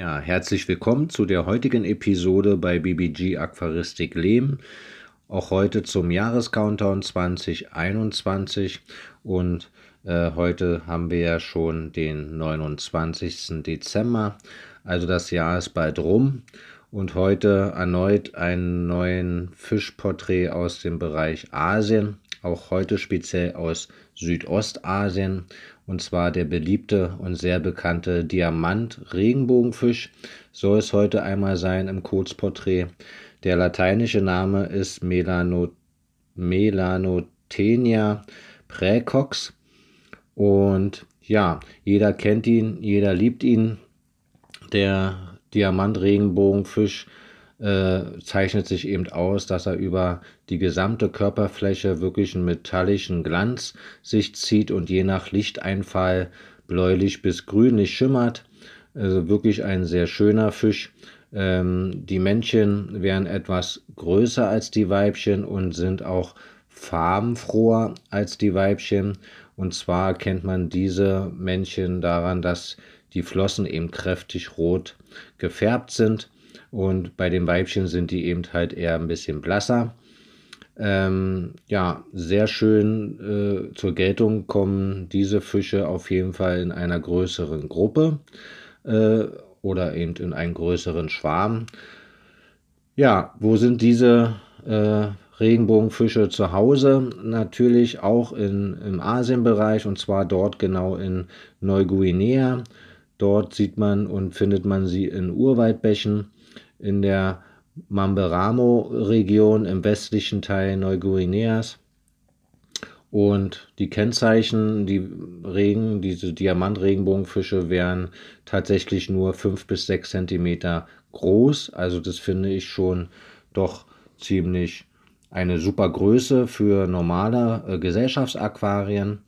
Ja, herzlich willkommen zu der heutigen Episode bei BBG Aquaristik Lehm. Auch heute zum Jahrescountdown 2021 und äh, heute haben wir ja schon den 29. Dezember, also das Jahr ist bald rum und heute erneut einen neuen Fischporträt aus dem Bereich Asien, auch heute speziell aus Südostasien und zwar der beliebte und sehr bekannte Diamant-Regenbogenfisch soll es heute einmal sein im Kurzporträt. Der lateinische Name ist Melano Melanotenia praecox und ja, jeder kennt ihn, jeder liebt ihn. Der Diamant-Regenbogenfisch äh, zeichnet sich eben aus, dass er über die gesamte Körperfläche wirklich einen metallischen Glanz sich zieht und je nach Lichteinfall bläulich bis grünlich schimmert. Also wirklich ein sehr schöner Fisch. Ähm, die Männchen werden etwas größer als die Weibchen und sind auch farbenfroher als die Weibchen. Und zwar kennt man diese Männchen daran, dass die Flossen eben kräftig rot gefärbt sind. Und bei den Weibchen sind die eben halt eher ein bisschen blasser. Ähm, ja, sehr schön äh, zur Geltung kommen diese Fische auf jeden Fall in einer größeren Gruppe äh, oder eben in einem größeren Schwarm. Ja, wo sind diese äh, Regenbogenfische zu Hause? Natürlich auch in, im Asienbereich und zwar dort genau in Neuguinea. Dort sieht man und findet man sie in Urwaldbächen in der Mamberamo-Region im westlichen Teil Neuguineas. Und die Kennzeichen, die Regen, diese Diamantregenbogenfische wären tatsächlich nur 5 bis 6 Zentimeter groß. Also das finde ich schon doch ziemlich eine super Größe für normale äh, Gesellschaftsaquarien.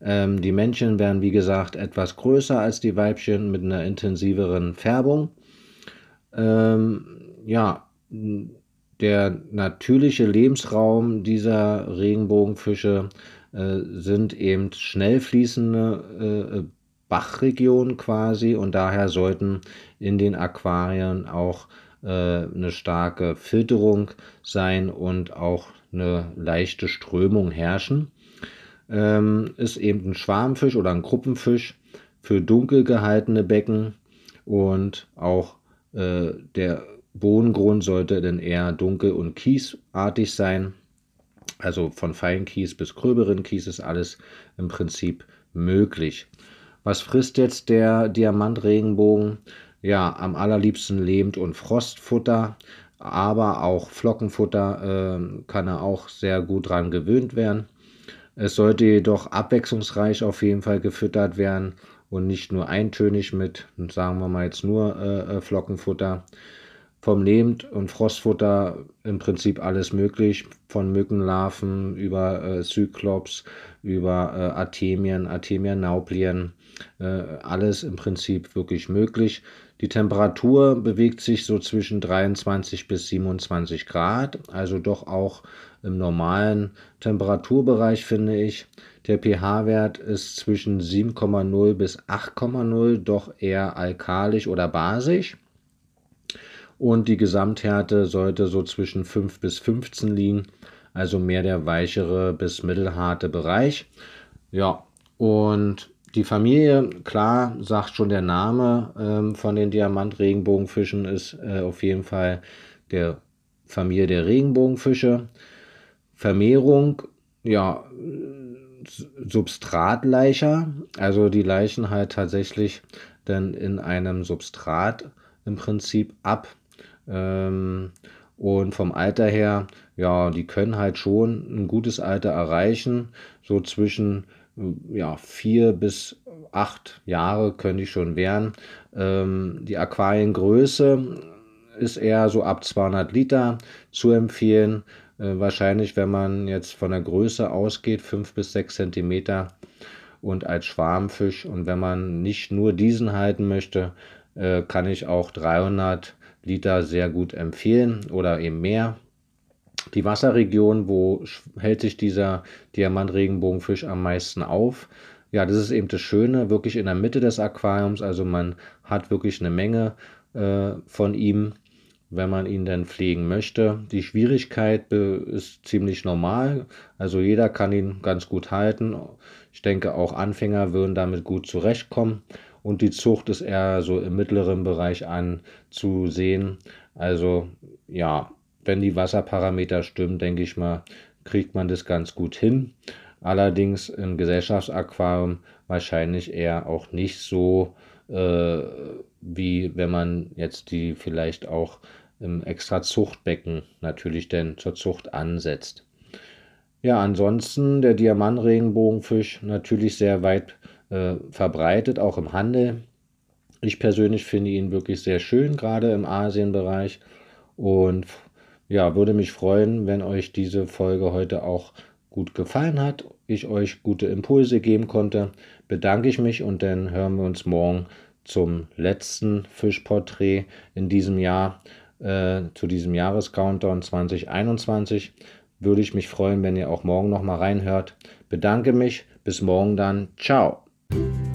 Ähm, die Männchen wären wie gesagt etwas größer als die Weibchen mit einer intensiveren Färbung. Ähm, ja, der natürliche Lebensraum dieser Regenbogenfische äh, sind eben schnell fließende äh, Bachregionen quasi und daher sollten in den Aquarien auch äh, eine starke Filterung sein und auch eine leichte Strömung herrschen. Ähm, ist eben ein Schwarmfisch oder ein Gruppenfisch für dunkel gehaltene Becken und auch äh, der Bodengrund sollte dann eher dunkel und kiesartig sein. Also von Feinkies bis gröberen Kies ist alles im Prinzip möglich. Was frisst jetzt der Diamantregenbogen? Ja, am allerliebsten Lehm- und Frostfutter, aber auch Flockenfutter äh, kann er auch sehr gut dran gewöhnt werden. Es sollte jedoch abwechslungsreich auf jeden Fall gefüttert werden und nicht nur eintönig mit, sagen wir mal jetzt nur äh, äh, Flockenfutter. Vom Lebend- und Frostfutter im Prinzip alles möglich, von Mückenlarven über äh, Zyklops, über äh, Artemien, Artemia nauplien, äh, alles im Prinzip wirklich möglich. Die Temperatur bewegt sich so zwischen 23 bis 27 Grad, also doch auch im normalen Temperaturbereich finde ich. Der pH-Wert ist zwischen 7,0 bis 8,0, doch eher alkalisch oder basisch. Und die Gesamthärte sollte so zwischen 5 bis 15 liegen, also mehr der weichere bis mittelharte Bereich. Ja, und die Familie, klar, sagt schon der Name ähm, von den Diamant-Regenbogenfischen, ist äh, auf jeden Fall der Familie der Regenbogenfische. Vermehrung, ja, Substratleicher, also die Leichen halt tatsächlich dann in einem Substrat im Prinzip ab. Ähm, und vom Alter her, ja, die können halt schon ein gutes Alter erreichen. So zwischen ja, vier bis acht Jahre könnte ich schon werden. Ähm, die Aquariengröße ist eher so ab 200 Liter zu empfehlen. Äh, wahrscheinlich, wenn man jetzt von der Größe ausgeht, 5 bis 6 Zentimeter und als Schwarmfisch. Und wenn man nicht nur diesen halten möchte, äh, kann ich auch 300 Liter sehr gut empfehlen oder eben mehr. Die Wasserregion, wo hält sich dieser Diamantregenbogenfisch am meisten auf? ja, das ist eben das Schöne, wirklich in der Mitte des Aquariums. Also man hat wirklich eine Menge äh, von ihm, wenn man ihn denn pflegen möchte. Die Schwierigkeit ist ziemlich normal. Also jeder kann ihn ganz gut halten. Ich denke, auch Anfänger würden damit gut zurechtkommen. Und die Zucht ist eher so im mittleren Bereich anzusehen. Also ja, wenn die Wasserparameter stimmen, denke ich mal, kriegt man das ganz gut hin. Allerdings im Gesellschaftsaquarium wahrscheinlich eher auch nicht so, äh, wie wenn man jetzt die vielleicht auch im extra Zuchtbecken natürlich denn zur Zucht ansetzt. Ja, ansonsten der Diamantregenbogenfisch natürlich sehr weit äh, verbreitet, auch im Handel. Ich persönlich finde ihn wirklich sehr schön, gerade im Asienbereich. Und ja, würde mich freuen, wenn euch diese Folge heute auch gut gefallen hat, ich euch gute Impulse geben konnte. Bedanke ich mich und dann hören wir uns morgen zum letzten Fischporträt in diesem Jahr, äh, zu diesem Jahrescountdown 2021. Würde ich mich freuen, wenn ihr auch morgen noch mal reinhört. Bedanke mich. Bis morgen dann. Ciao. thank you